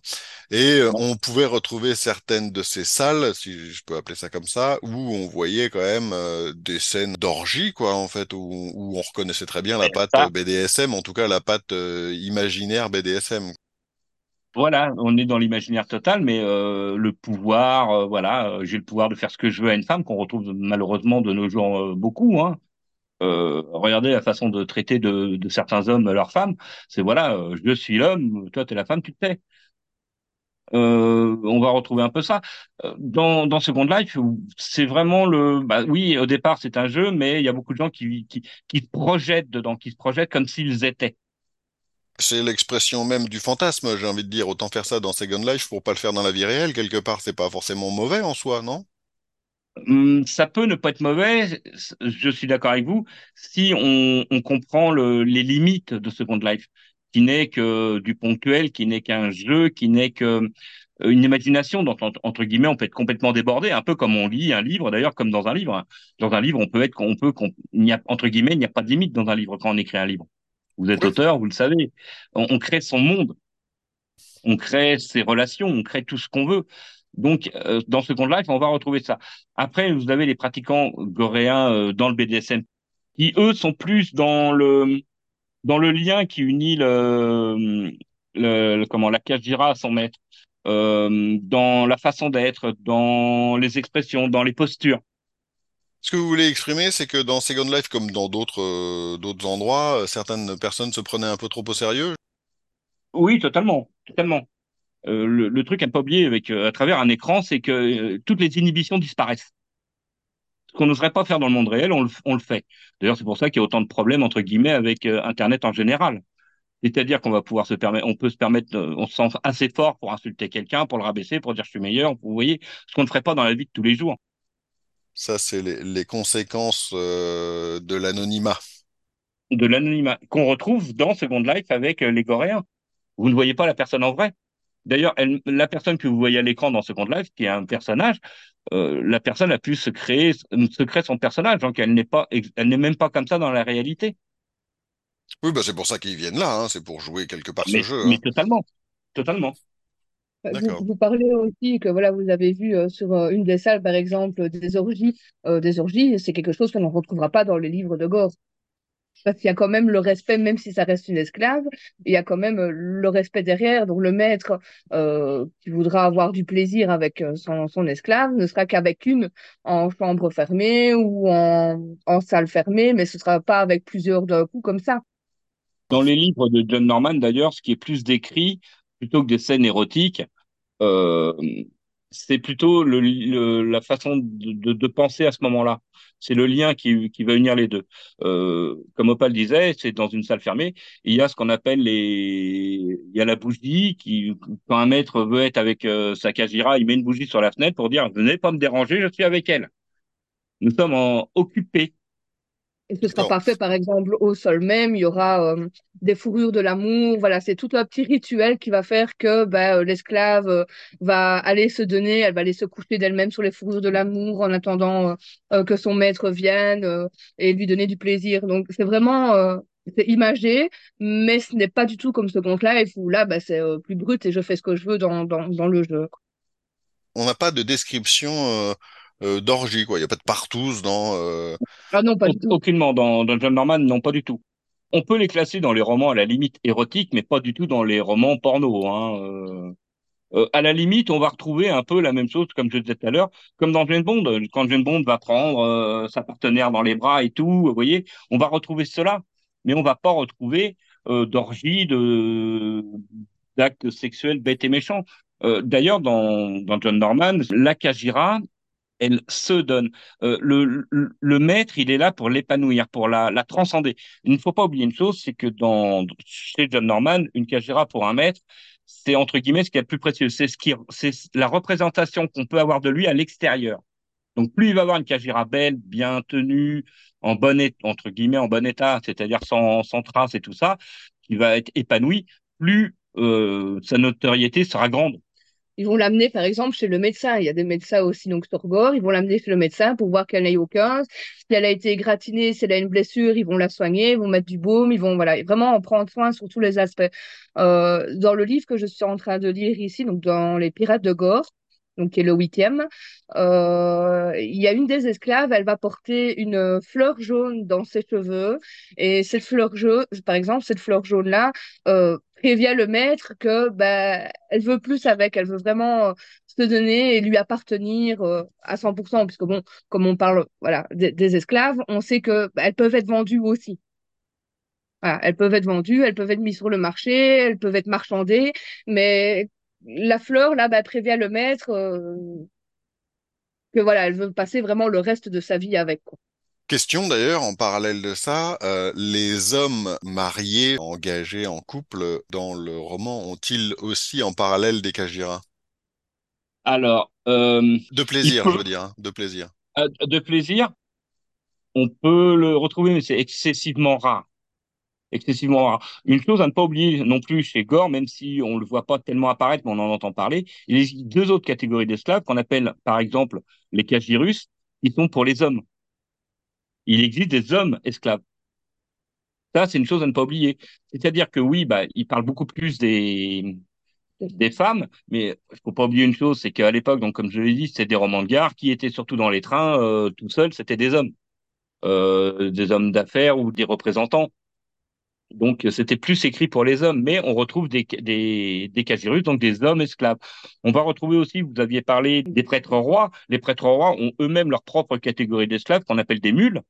Et on pouvait retrouver certaines de ces salles, si je peux appeler ça comme ça, où on voyait quand même euh, des scènes d'orgie, quoi, en fait, où, où, on reconnaissait très bien la patte BDSM, en tout cas la patte euh, imaginaire BDSM. Voilà, on est dans l'imaginaire total, mais euh, le pouvoir, voilà, j'ai le pouvoir de faire ce que je veux à une femme, qu'on retrouve malheureusement de nos jours beaucoup. Hein. Euh, regardez la façon de traiter de, certains hommes leurs femmes. C'est voilà, euh, je suis l'homme, toi t'es la femme, tu te tais. Euh, on va retrouver un peu ça dans Second Life. C'est vraiment le, bah oui, au départ c'est un jeu, mais il y a beaucoup de gens qui qui se projettent dedans, qui se projettent comme s'ils étaient. C'est l'expression même du fantasme, j'ai envie de dire. Autant faire ça dans Second Life pour pas le faire dans la vie réelle. Quelque part, c'est pas forcément mauvais en soi, non? Ça peut ne pas être mauvais, je suis d'accord avec vous, si on, on comprend le, les limites de Second Life, qui n'est que du ponctuel, qui n'est qu'un jeu, qui n'est que euh, une imagination dont, entre guillemets, on peut être complètement débordé, un peu comme on lit un livre, d'ailleurs, comme dans un livre. hein. Dans un livre, on peut être, on peut, il a, entre guillemets, il n'y a pas de limite dans un livre quand on écrit un livre. Vous êtes auteur, vous le savez. On, on crée son monde on crée ses relations, on crée tout ce qu'on veut. Donc, euh, dans Second Life, on va retrouver ça. Après, vous avez les pratiquants goréens euh, dans le BDSM qui, eux, sont plus dans le dans le lien qui unit le, comment la Kajira à son maître, euh, dans la façon d'être, dans les expressions, dans les postures. Ce que vous voulez exprimer, c'est que dans Second Life, comme dans d'autres d'autres endroits, certaines personnes se prenaient un peu trop au sérieux. Oui, totalement, totalement. Euh, le, le truc à ne pas oublier avec euh, à travers un écran, c'est que euh, toutes les inhibitions disparaissent. Ce qu'on n'oserait pas faire dans le monde réel, on le, on le fait. D'ailleurs, c'est pour ça qu'il y a autant de problèmes entre guillemets avec Internet en général. C'est-à-dire qu'on va pouvoir se permettre, on peut se permettre, on se sent assez fort pour insulter quelqu'un, pour le rabaisser, pour dire je suis meilleur. Vous voyez, ce qu'on ne ferait pas dans la vie de tous les jours. Ça, c'est les, les conséquences de l'anonymat. De l'anonymat qu'on retrouve dans Second Life avec les Coréens. Vous ne voyez pas la personne en vrai. D'ailleurs, la personne que vous voyez à l'écran dans Second Life, qui est un personnage, euh, la personne a pu se créer, se créer son personnage, donc elle n'est pas, ex- elle n'est même pas comme ça dans la réalité. Oui, bah c'est pour ça qu'ils viennent là, hein, c'est pour jouer quelque part ce Mais, jeu. mais hein. totalement, totalement. Vous, D'accord. vous parlez aussi que voilà, vous avez vu euh, sur euh, une des salles, par exemple, des orgies. Euh, des orgies, c'est quelque chose qu'on ne retrouvera pas dans les livres de Gore. Parce qu'il y a quand même le respect, même si ça reste une esclave, il y a quand même euh, le respect derrière. Donc le maître euh, qui voudra avoir du plaisir avec euh, son, esclave ne sera qu'avec une en chambre fermée ou en, salle fermée, mais ce sera pas avec plusieurs d'un coup comme ça. Dans les livres de John Norman, d'ailleurs, ce qui est plus décrit, plutôt que des scènes érotiques, c'est plutôt le, le- la façon de, penser à ce moment-là. C'est le lien qui, qui va unir les deux. Euh, comme Opal disait, c'est dans une salle fermée. Il y a ce qu'on appelle les, il y a la bougie qui, quand un maître veut être avec euh, sa Kajira, il met une bougie sur la fenêtre pour dire, venez pas me déranger, je suis avec elle. Nous sommes en occupés. Et ce sera D'accord. pas fait, par exemple, au sol même. Il y aura euh, des fourrures de l'amour. Voilà, c'est tout un petit rituel qui va faire que ben, euh, l'esclave euh, va aller se donner, elle va aller se coucher d'elle-même sur les fourrures de l'amour en attendant euh, que son maître vienne et lui donner du plaisir. Donc, c'est vraiment c'est imagé, mais ce n'est pas du tout comme Second Life où là, ben, c'est plus brut et je fais ce que je veux dans, dans, dans le jeu. On n'a pas de description euh, d'orgie, quoi. Il n'y a pas de partouze dans. euh, Ah non, pas du tout. Aucunement dans, dans John Norman, non, pas du tout. On peut les classer dans les romans à la limite érotiques, mais pas du tout dans les romans porno. Hein. Euh, euh, à la limite, on va retrouver un peu la même chose, comme je disais tout à l'heure, comme dans Jane Bond. Quand Jane Bond va prendre euh, sa partenaire dans les bras et tout, vous voyez, on va retrouver cela, mais on va pas retrouver euh, d'orgie, de d'actes sexuels bêtes et méchants. Euh, D'ailleurs, dans, dans John Norman, la Kajira, elle se donne. Euh, le, le, le maître, il est là pour l'épanouir, pour la, la transcender. Il ne faut pas oublier une chose, c'est que dans, chez John Norman, une Kajira pour un maître, c'est entre guillemets ce qui est le plus précieux. C'est ce qui, c'est la représentation qu'on peut avoir de lui à l'extérieur. Donc, plus il va avoir une Kajira belle, bien tenue, en bon état, entre guillemets, en bon état, c'est-à-dire sans, sans traces et tout ça, qui va être épanoui, plus euh, sa notoriété sera grande. Ils vont l'amener, par exemple, chez le médecin. Il y a des médecins aussi, donc sur Gore. Ils vont l'amener chez le médecin pour voir qu'elle n'ait aucun. Si elle a été égratignée, si elle a une blessure, ils vont la soigner, ils vont mettre du baume, ils vont voilà, vraiment en prendre soin sur tous les aspects. Euh, dans le livre que je suis en train de lire ici, donc dans Les Pirates de Gore, donc qui est le huitième, euh, il y a une des esclaves, elle va porter une fleur jaune dans ses cheveux. Et cette fleur jaune, par exemple, cette fleur jaune-là, euh, prévient le maître que ben elle veut plus avec, elle veut vraiment euh, se donner et lui appartenir euh, à 100%, puisque bon, comme on parle voilà des, esclaves, on sait que ben, elles peuvent être vendues aussi. Voilà, elles peuvent être vendues, elles peuvent être mises sur le marché, elles peuvent être marchandées, mais la fleur là ben, prévient le maître euh, que voilà, elle veut passer vraiment le reste de sa vie avec. Quoi. Question d'ailleurs, en parallèle de ça, euh, les hommes mariés, engagés en couple dans le roman, ont-ils aussi en parallèle des Kajira? Alors, euh, De plaisir, je veux dire, hein, de plaisir. de plaisir, on peut le retrouver, mais c'est excessivement rare. Excessivement rare. Une chose à ne pas oublier non plus chez Gore, même si on le voit pas tellement apparaître, mais on en entend parler, il existe deux autres catégories d'esclaves qu'on appelle, par exemple, les cagirus, qui sont pour les hommes. Il existe des hommes esclaves. Ça, c'est une chose à ne pas oublier. C'est-à-dire que oui, bah, il parle beaucoup plus des, femmes, mais il faut pas oublier une chose, c'est qu'à l'époque, donc comme je l'ai dit, c'était des romans de gare qui étaient surtout dans les trains, euh, tout seuls, c'était des hommes, euh, des hommes d'affaires ou des représentants. Donc c'était plus écrit pour les hommes, mais on retrouve des des des casirus, donc des hommes esclaves. On va retrouver aussi, vous aviez parlé des prêtres rois. Les prêtres rois ont eux-mêmes leur propre catégorie d'esclaves qu'on appelle des mules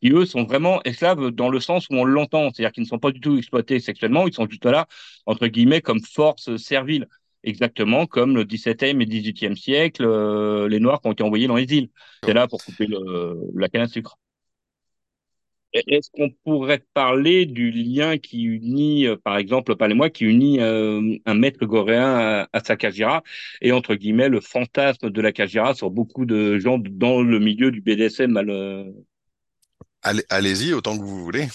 qui eux sont vraiment esclaves dans le sens où on l'entend, c'est-à-dire qu'ils ne sont pas du tout exploités sexuellement, ils sont juste là, entre guillemets, comme force servile, exactement comme le XVIIe et XVIIIe siècle, euh, les Noirs qui ont été envoyés dans les îles. C'est là pour couper le, la canne à sucre. Est-ce qu'on pourrait parler du lien qui unit, euh, par exemple, parlez-moi, qui unit euh, un maître goréen à, sa Kajira et entre guillemets le fantasme de la Kajira sur beaucoup de gens dans le milieu du BDSM mal, Allez-y autant que vous voulez.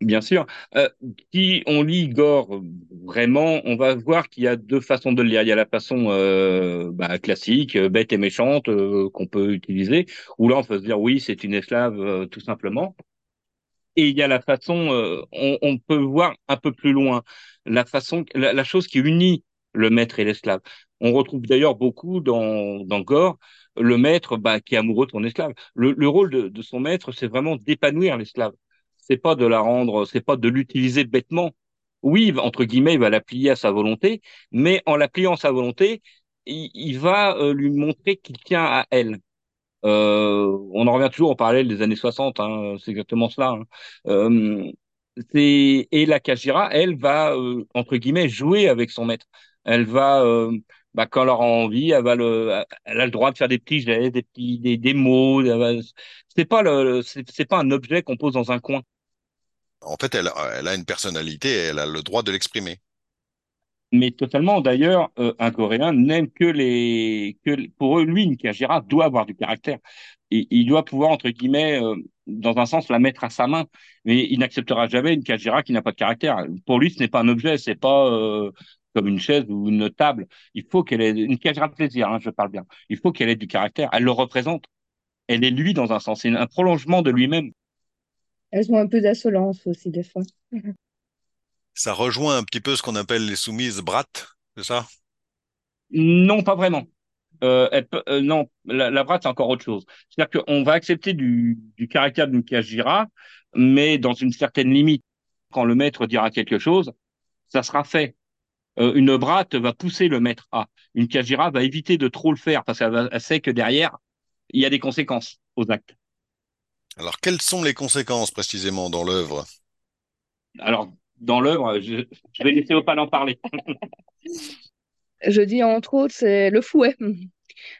Bien sûr. Euh, si on lit Gore vraiment, on va voir qu'il y a deux façons de le lire. Il y a la façon euh, bah, classique, euh, bête et méchante, euh, qu'on peut utiliser, où là on peut se dire oui, c'est une esclave euh, tout simplement. Et il y a la façon, on, peut voir un peu plus loin, la façon, la, chose qui unit le maître et l'esclave. On retrouve d'ailleurs beaucoup dans Gore le maître bah, qui est amoureux de son esclave. Le, le rôle de, son maître, c'est vraiment d'épanouir l'esclave. C'est pas de la rendre, c'est pas de l'utiliser bêtement. Oui, entre guillemets, il va la plier à sa volonté, mais en la pliant à sa volonté, il, va euh, lui montrer qu'il tient à elle. Euh, on en revient toujours au parallèle des années 60, hein, c'est exactement cela. Hein. Euh, et la Kajira, elle va entre guillemets jouer avec son maître. Elle va bah, quand elle aura envie, elle, va le, elle a le droit de faire des petits gestes, des petits, des, des mots. C'est pas le, c'est pas un objet qu'on pose dans un coin. En fait, elle, elle a une personnalité et elle a le droit de l'exprimer. Mais totalement. D'ailleurs, euh, un Coréen n'aime que les, que pour eux, lui, une Kajira doit avoir du caractère. Et il doit pouvoir entre guillemets, euh, dans un sens, la mettre à sa main. Mais il n'acceptera jamais une Kajira qui n'a pas de caractère. Pour lui, ce n'est pas un objet, c'est pas euh, comme une chaise ou une table. Il faut qu'elle ait une cage de plaisir, hein, je parle bien. Il faut qu'elle ait du caractère. Elle le représente. Elle est lui dans un sens. C'est un prolongement de lui-même. Elles ont un peu d'insolence aussi des fois. Ça rejoint un petit peu ce qu'on appelle les soumises brattes, c'est ça? Non, pas vraiment. Euh, elle peut, euh, non, la, la bratte, c'est encore autre chose. C'est-à-dire qu'on va accepter du, du caractère d'une Kajira, mais dans une certaine limite. Quand le maître dira quelque chose, ça sera fait. Euh, une bratte va pousser le maître à. Une Kajira va éviter de trop le faire parce qu'elle sait que derrière, il y a des conséquences aux actes. Alors, quelles sont les conséquences précisément dans l'œuvre? Alors, dans l'œuvre, je, je, vais laisser Opal en parler. je dis entre autres, c'est le fouet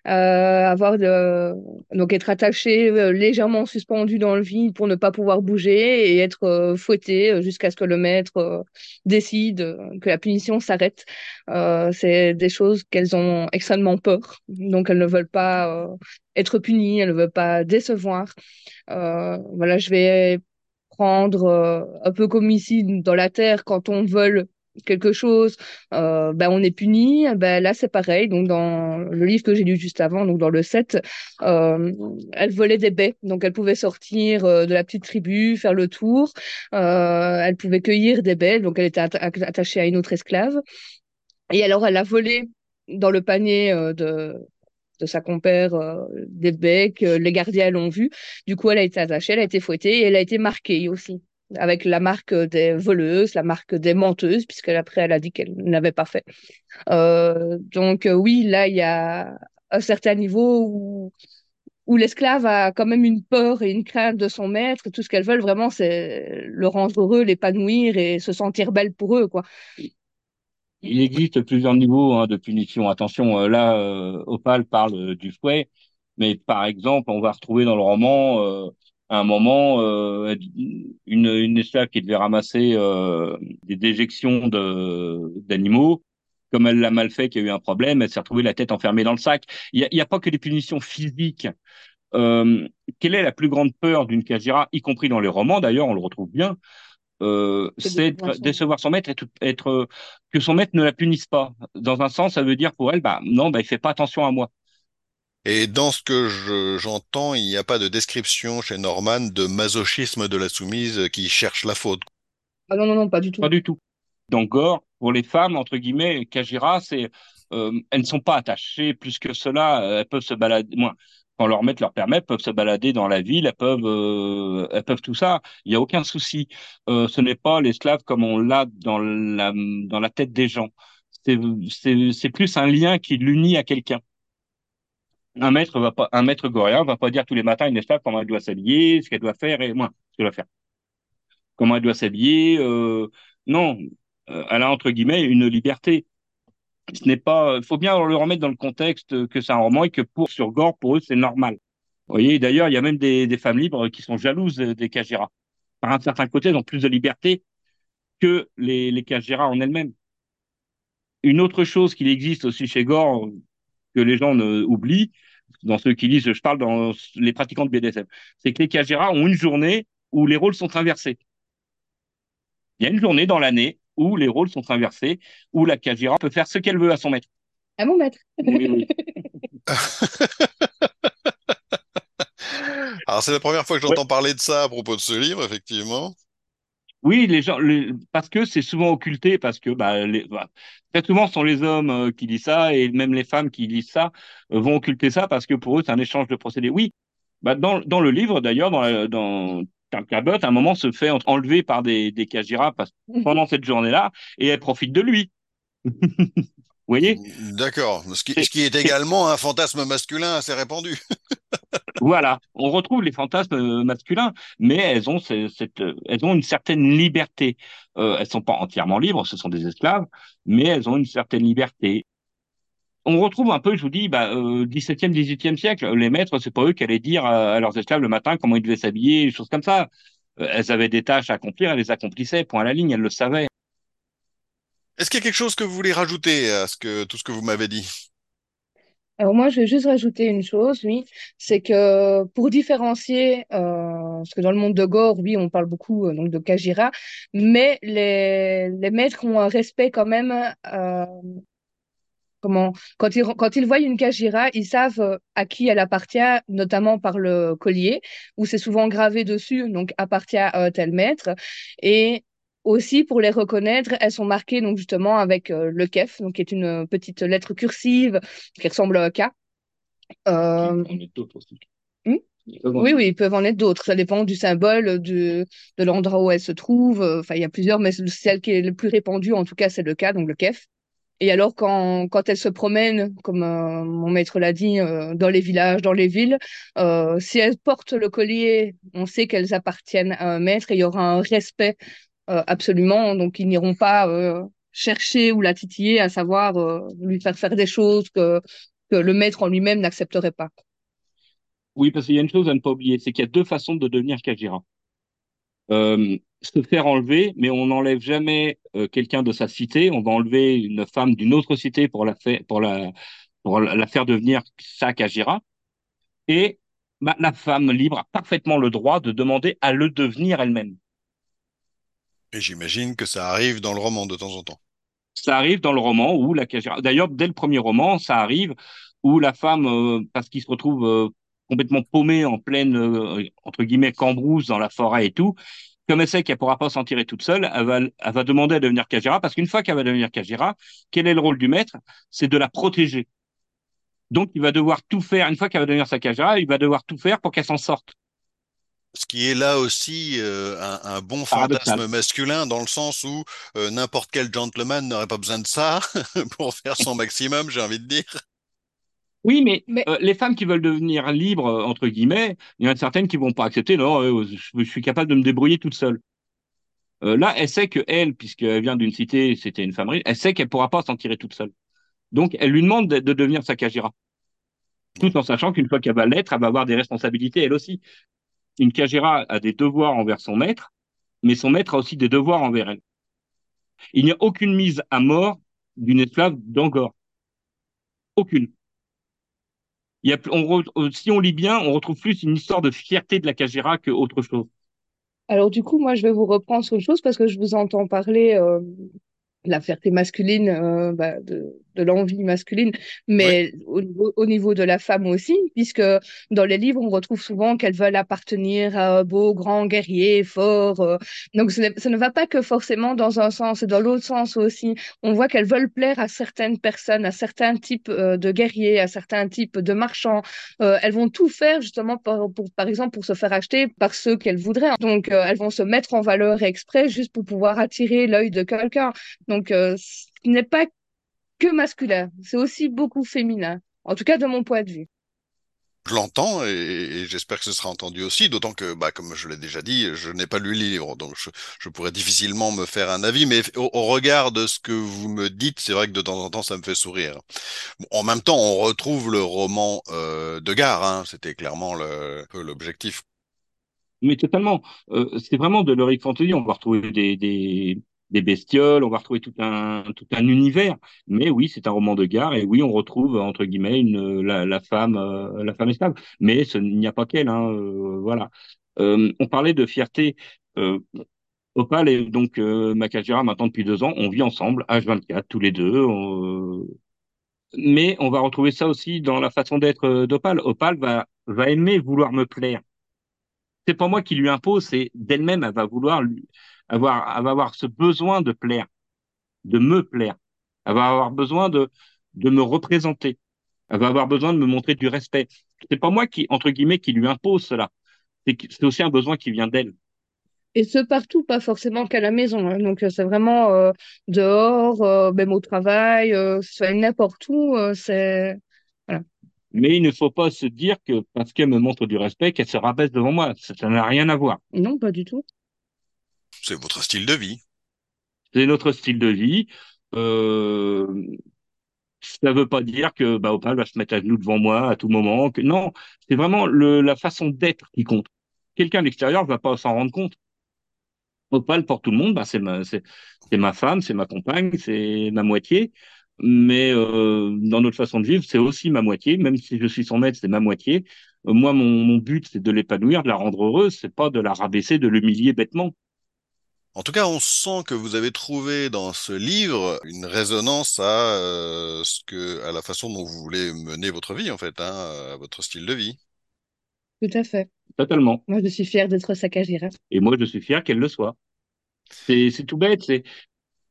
avoir de, donc être attaché euh, légèrement suspendu dans le vide pour ne pas pouvoir bouger et être euh, fouetté jusqu'à ce que le maître euh, décide que la punition s'arrête. Euh, c'est des choses qu'elles ont extrêmement peur, donc elles ne veulent pas être punies, elles ne veulent pas décevoir. voilà, je vais prendre un peu comme ici dans la terre quand on vole quelque chose, euh, ben on est puni. Ben là, c'est pareil. Donc, dans le livre que j'ai lu juste avant, donc dans le 7, euh, elle volait des baies. Donc, elle pouvait sortir euh, de la petite tribu, faire le tour. Euh, elle pouvait cueillir des baies. Donc, elle était attachée à une autre esclave. Et alors, elle a volé dans le panier euh, de de sa compère euh, des baies que les gardiens l'ont vu. Du coup, elle a été attachée, elle a été fouettée et elle a été marquée aussi avec la marque des voleuses, la marque des menteuses, puisqu'après elle a dit qu'elle n'avait pas fait. Euh, donc euh, oui, là il y a un certain niveau où où l'esclave a quand même une peur et une crainte de son maître. Tout ce qu'elles veulent vraiment, c'est le rendre heureux, l'épanouir et se sentir belle pour eux, quoi. Il existe plusieurs niveaux hein, de punition. Attention, euh, là, euh, Opal parle du fouet, mais par exemple, on va retrouver dans le roman à un moment euh, une, une esclave qui devait ramasser euh, des déjections de d'animaux comme elle l'a mal fait, qu'il y a eu un problème, elle s'est retrouvée la tête enfermée dans le sac. Il n'y a, a, pas que des punitions physiques. Euh, quelle est la plus grande peur d'une Kajira, y compris dans les romans d'ailleurs, on le retrouve bien, euh, c'est décevoir son maître, être, être, que son maître ne la punisse pas. Dans un sens, ça veut dire pour elle, bah non, bah il fait pas attention à moi. Et dans ce que j'entends, il n'y a pas de description chez Norman de masochisme de la soumise qui cherche la faute. Ah non, non, non, pas du tout. Pas du tout. Dans Gore, pour les femmes, entre guillemets, Kajira, c'est, euh, elles ne sont pas attachées plus que cela. Elles peuvent se balader, moins, quand leur maître leur permet, peuvent se balader dans la ville, elles peuvent, euh, elles peuvent tout ça. Il n'y a aucun souci. Euh, ce n'est pas l'esclave comme on l'a dans la, dans la tête des gens. C'est plus un lien qui l'unit à quelqu'un. Un maître va pas, un maître goréen va pas dire tous les matins à une esclave comment elle doit s'habiller, ce qu'elle doit faire et moins, ce qu'elle doit faire. Comment elle doit s'habiller. Euh, non, euh, elle a entre guillemets une liberté ce n'est pas, il faut bien le remettre dans le contexte que c'est un roman et que pour sur Gore, pour eux, c'est normal. Vous voyez, d'ailleurs, il y a même des, femmes libres qui sont jalouses des Kajira. Par un certain côté, elles ont plus de liberté que les, les en elles-mêmes. Une autre chose qu'il existe aussi chez Gore, que les gens ne, oublient, dans ceux qui lisent, je parle dans les pratiquants de BDSM, c'est que les Kajira ont une journée où les rôles sont inversés. Il y a une journée dans l'année où les rôles sont inversés, où la Kajira peut faire ce qu'elle veut à son maître. À mon maître. Alors c'est la première fois que j'entends parler de ça à propos de ce livre, effectivement. Oui, les gens, parce que c'est souvent occulté, parce que bah, les, bah, très souvent ce sont les hommes euh, qui lisent ça et même les femmes qui lisent ça euh, vont occulter ça parce que pour eux c'est un échange de procédés. Oui, bah, dans, dans le livre d'ailleurs, dans, dans Cabot, à un moment, se fait enlever par des, des Kajira pendant cette journée-là et elle profite de lui. Vous voyez D'accord. Ce qui, ce qui est également un fantasme masculin assez répandu. voilà. On retrouve les fantasmes masculins, mais elles ont, cette, elles ont une certaine liberté. Euh, elles sont pas entièrement libres, ce sont des esclaves, mais elles ont une certaine liberté on retrouve un peu, je vous dis, bah, euh, 17e, 18e siècle, les maîtres, c'est pas eux qui allaient dire à, leurs esclaves le matin comment ils devaient s'habiller, des choses comme ça. Euh, elles avaient des tâches à accomplir, elles les accomplissaient, point à la ligne, elles le savaient. Est-ce qu'il y a quelque chose que vous voulez rajouter à ce que, tout ce que vous m'avez dit? Alors moi, je vais juste rajouter une chose, oui, c'est que pour différencier, euh, parce que dans le monde de Gore, oui, on parle beaucoup euh, donc de Kajira, mais les, les maîtres ont un respect quand même euh, comment quand ils quand ils voient une Kajira, ils savent à qui elle appartient, notamment par le collier où c'est souvent gravé dessus, donc appartient à tel maître. Et aussi pour les reconnaître, elles sont marquées donc justement avec euh, le kef, donc qui est une petite lettre cursive qui ressemble à un K. Euh... Hmm? Oui, oui, ils peuvent en être d'autres. Ça dépend du symbole, de, de l'endroit où elle se trouve. Enfin, il y a plusieurs, mais celle qui est le plus répandue, en tout cas, c'est le K, donc le kef. Et alors, quand, quand elles se promènent, comme euh, mon maître l'a dit, euh, dans les villages, dans les villes, euh, si elles portent le collier, on sait qu'elles appartiennent à un maître et il y aura un respect absolument. Donc, ils n'iront pas chercher ou la titiller à savoir lui faire faire des choses que, le maître en lui-même n'accepterait pas. Oui, parce qu'il y a une chose à ne pas oublier, c'est qu'il y a deux façons de devenir Kajira. Euh, se faire enlever, mais on n'enlève jamais euh, quelqu'un de sa cité. On va enlever une femme d'une autre cité pour la, faire, pour la, pour la faire devenir sa Kajira. Et bah, la femme libre a parfaitement le droit de demander à le devenir elle-même. Et j'imagine que ça arrive dans le roman de temps en temps. Ça arrive dans le roman où la. D'ailleurs, dès le premier roman, ça arrive où la femme, euh, parce qu'il se retrouve euh, complètement paumée en pleine, entre guillemets, cambrousse dans la forêt et tout, comme elle sait qu'elle pourra pas s'en tirer toute seule, elle va, elle va demander à devenir Kajira, parce qu'une fois qu'elle va devenir Kajira, quel est le rôle du maître? C'est de la protéger. Donc, il va devoir tout faire, une fois qu'elle va devenir sa Kajira, il va devoir tout faire pour qu'elle s'en sorte. Ce qui est là aussi euh, un, un, bon fantasme masculin, dans le sens où euh, n'importe quel gentleman n'aurait pas besoin de ça pour faire son maximum, j'ai envie de dire. Oui, mais, euh, les femmes qui veulent devenir libres, entre guillemets, il y en a certaines qui vont pas accepter. Non, euh, je, suis capable de me débrouiller toute seule. là, elle sait que elle, puisqu'elle vient d'une cité, c'était une femme riche, elle sait qu'elle pourra pas s'en tirer toute seule. Donc, elle lui demande de, de devenir sa Kajira. Tout en sachant qu'une fois qu'elle va l'être, elle va avoir des responsabilités elle aussi. Une Kajira a des devoirs envers son maître, mais son maître a aussi des devoirs envers elle. Il n'y a aucune mise à mort d'une esclave d'Angor. Aucune. Si on lit bien, on retrouve plus une histoire de fierté de la Kajira qu'autre chose. Alors du coup, moi, je vais vous reprendre sur une chose parce que je vous entends parler euh, la fierté masculine, euh, bah, de, de l'envie masculine, mais au, niveau, au, niveau, de la femme aussi, puisque dans les livres, on retrouve souvent qu'elles veulent appartenir à un beau, grand guerrier, fort. Euh, donc, ça ne va pas que forcément dans un sens, et dans l'autre sens aussi. On voit qu'elles veulent plaire à certaines personnes, à certains types euh, de guerriers, à certains types de marchands. Euh, elles vont tout faire justement, pour, pour, par exemple, pour se faire acheter par ceux qu'elles voudraient. Donc, elles vont se mettre en valeur exprès juste pour pouvoir attirer l'œil de quelqu'un. Donc, ce n'est pas que masculin, c'est aussi beaucoup féminin, en tout cas de mon point de vue. Je l'entends et, j'espère que ce sera entendu aussi, d'autant que, bah, comme je l'ai déjà dit, je n'ai pas lu le livre, donc je, pourrais difficilement me faire un avis, mais au, regard de ce que vous me dites, c'est vrai que de temps en temps, ça me fait sourire. en même temps, on retrouve le roman euh, de Gare, hein, c'était clairement l'objectif. Mais totalement. Euh, c'est vraiment de l'heroic fantasy. On va retrouver des, des, des bestioles, on va retrouver tout un tout un univers. Mais oui, c'est un roman de gare et oui, on retrouve entre guillemets une la, la femme euh, la femme esclave. Mais il n'y a pas qu'elle, hein, euh, voilà. Euh, on parlait de fierté. Opal et donc Makajira maintenant depuis deux ans, on vit ensemble, H24 tous les deux. Mais on va retrouver ça aussi dans la façon d'être d'Opal. Opal va va aimer vouloir me plaire. C'est pas moi qui lui impose, c'est d'elle-même, elle va vouloir lui, avoir, elle va avoir ce besoin de plaire, de me plaire. Elle va avoir besoin de, de me représenter. Elle va avoir besoin de me montrer du respect. C'est pas moi qui, entre guillemets, qui lui impose cela. C'est aussi un besoin qui vient d'elle. Et ce partout, pas forcément qu'à la maison. Hein. Donc c'est vraiment euh, dehors, euh, même au travail, euh, n'importe où. Euh, c'est voilà. Mais il ne faut pas se dire que parce qu'elle me montre du respect, qu'elle se rabaisse devant moi. Ça n'a rien à voir. Non, pas du tout. C'est votre style de vie. C'est notre style de vie. Euh, ça veut pas dire que bah, Opal va se mettre à genoux devant moi à tout moment. Non, c'est vraiment la façon d'être qui compte. Quelqu'un de l'extérieur va pas s'en rendre compte. Opal pour tout le monde, bah, c'est ma, c'est, ma femme, c'est ma compagne, c'est ma moitié. Mais euh, dans notre façon de vivre, c'est aussi ma moitié. Même si je suis son maître, c'est ma moitié. Euh, moi, mon, mon but, c'est de l'épanouir, de la rendre heureuse. C'est pas de la rabaisser, de l'humilier bêtement. En tout cas, on sent que vous avez trouvé dans ce livre une résonance à euh, ce que, à la façon dont vous voulez mener votre vie, en fait, hein, à votre style de vie. Tout à fait. Totalement. Moi, je suis fière d'être Sakajira. Et moi, je suis fier qu'elle le soit. C'est, c'est tout bête. C'est.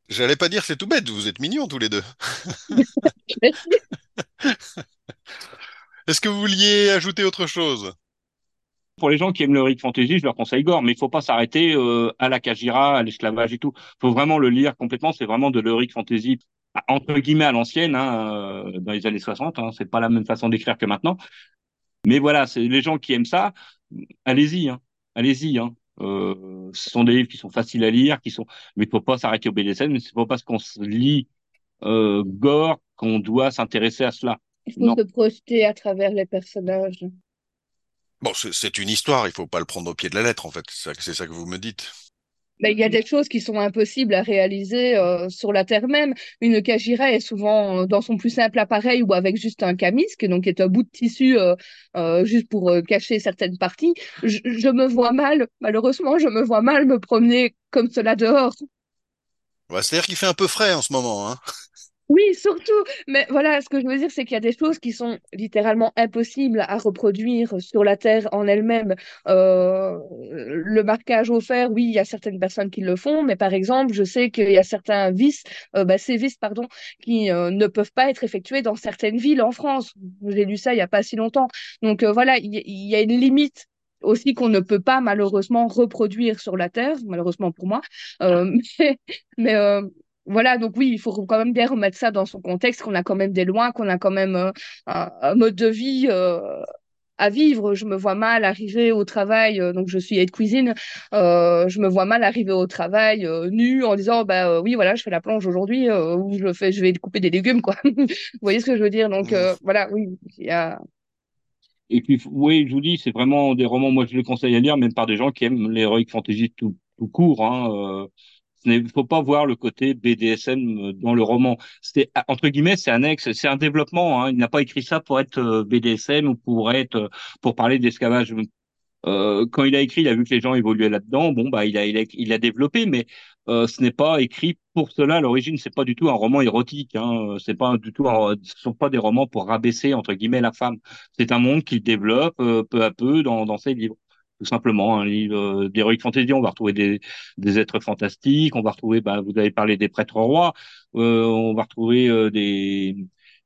J'allais pas dire c'est tout bête. Vous êtes mignons tous les deux. Est-ce que vous vouliez ajouter autre chose? Pour les gens qui aiment le Rick Fantasy, je leur conseille Gore, mais il faut pas s'arrêter euh, à la Kajira, à l'esclavage et tout. Il faut vraiment le lire complètement. C'est vraiment de l'Heroic Fantasy entre guillemets à l'ancienne, hein, euh, dans les années 60. Hein, c'est pas la même façon d'écrire que maintenant. Mais voilà, c'est les gens qui aiment ça. Allez-y, hein, allez-y. Hein. Euh, ce sont des livres qui sont faciles à lire, qui sont, mais il faut pas s'arrêter au BDSM. Mais c'est pas parce qu'on se lit Gore qu'on doit s'intéresser à cela. Il faut se projeter à travers les personnages. Bon, c'est une histoire, il faut pas le prendre au pied de la lettre, en fait. C'est ça que vous me dites. Mais il y a des choses qui sont impossibles à réaliser euh, sur la Terre même. Une kajira est souvent euh, dans son plus simple appareil ou avec juste un camisque, donc qui est un bout de tissu euh, euh juste pour cacher certaines parties. Je, je, me vois mal, malheureusement, je me vois mal me promener comme cela dehors. C'est-à-dire qu'il fait un peu frais en ce moment. Hein oui, surtout. Mais voilà, ce que je veux dire, c'est qu'il y a des choses qui sont littéralement impossibles à reproduire sur la Terre en elle-même. Euh, le marquage au fer, oui, il y a certaines personnes qui le font, mais par exemple, je sais qu'il y a certains vis, euh, bah, ces vis, pardon, qui euh, ne peuvent pas être effectués dans certaines villes en France. J'ai lu ça il y a pas si longtemps. Donc euh, voilà, il y, a une limite aussi qu'on ne peut pas malheureusement reproduire sur la Terre, malheureusement pour moi. Euh, mais, mais voilà, donc oui, il faut quand même bien remettre ça dans son contexte, qu'on a quand même des lois, qu'on a quand même euh, un, mode de vie euh, à vivre. Je me vois mal arriver au travail, euh, donc je suis aide cuisine, je me vois mal arriver au travail nu en disant bah oui voilà je fais la planche aujourd'hui ou je fais je vais couper des légumes quoi. vous voyez ce que je veux dire? Donc voilà oui il y a et puis oui je vous dis c'est vraiment des romans moi je les conseille à lire même par des gens qui aiment l'heroic fantasy tout tout court hein Il ne faut pas voir le côté BDSM dans le roman. C'est entre guillemets, c'est annexe, c'est un développement. Hein. Il n'a pas écrit ça pour être BDSM ou pour être pour parler d'esclavage euh, quand il a écrit, il a vu que les gens évoluaient là-dedans. Bon, bah, il a, il a, il a développé, mais euh, ce n'est pas écrit pour cela. À l'origine, c'est pas du tout un roman érotique. Hein. C'est pas du tout, ce sont pas des romans pour rabaisser entre guillemets la femme. C'est un monde qu'il développe euh, peu à peu dans, dans ses livres. Tout simplement, un livre euh, d'heroic fantasy. On va retrouver des, des êtres fantastiques. On va retrouver, bah, vous avez parlé des prêtres rois. Euh, on va retrouver des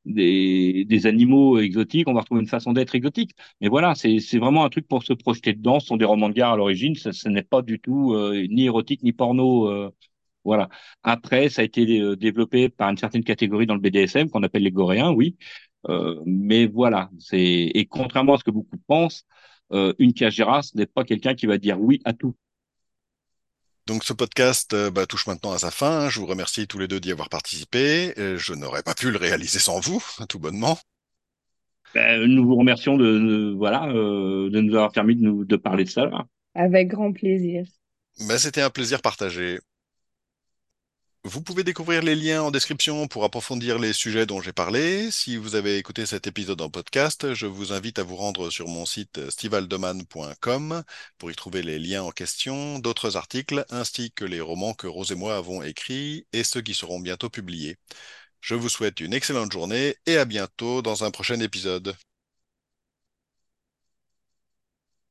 des, des animaux exotiques, on va retrouver une façon d'être exotique. Mais voilà, c'est vraiment un truc pour se projeter dedans. Ce sont des romans de gare à l'origine, ce n'est pas du tout euh, ni érotique ni porno. Euh, voilà. Après, ça a été euh, développé par une certaine catégorie dans le BDSM qu'on appelle les goréens, oui. mais voilà, c'est et contrairement à ce que beaucoup pensent, une Kajira, ce n'est pas quelqu'un qui va dire oui à tout. Donc ce podcast euh, bah, touche maintenant à sa fin. Je vous remercie tous les deux d'y avoir participé. Je n'aurais pas pu le réaliser sans vous, tout bonnement. Ben, nous vous remercions de, voilà euh, de nous avoir permis de nous de parler de ça. Avec grand plaisir. Ben, C'était un plaisir partagé. Vous pouvez découvrir les liens en description pour approfondir les sujets dont j'ai parlé. Si vous avez écouté cet épisode en podcast, je vous invite à vous rendre sur mon site stivaldeman.com pour y trouver les liens en question, d'autres articles, ainsi que les romans que Rose et moi avons écrits et ceux qui seront bientôt publiés. Je vous souhaite une excellente journée et à bientôt dans un prochain épisode.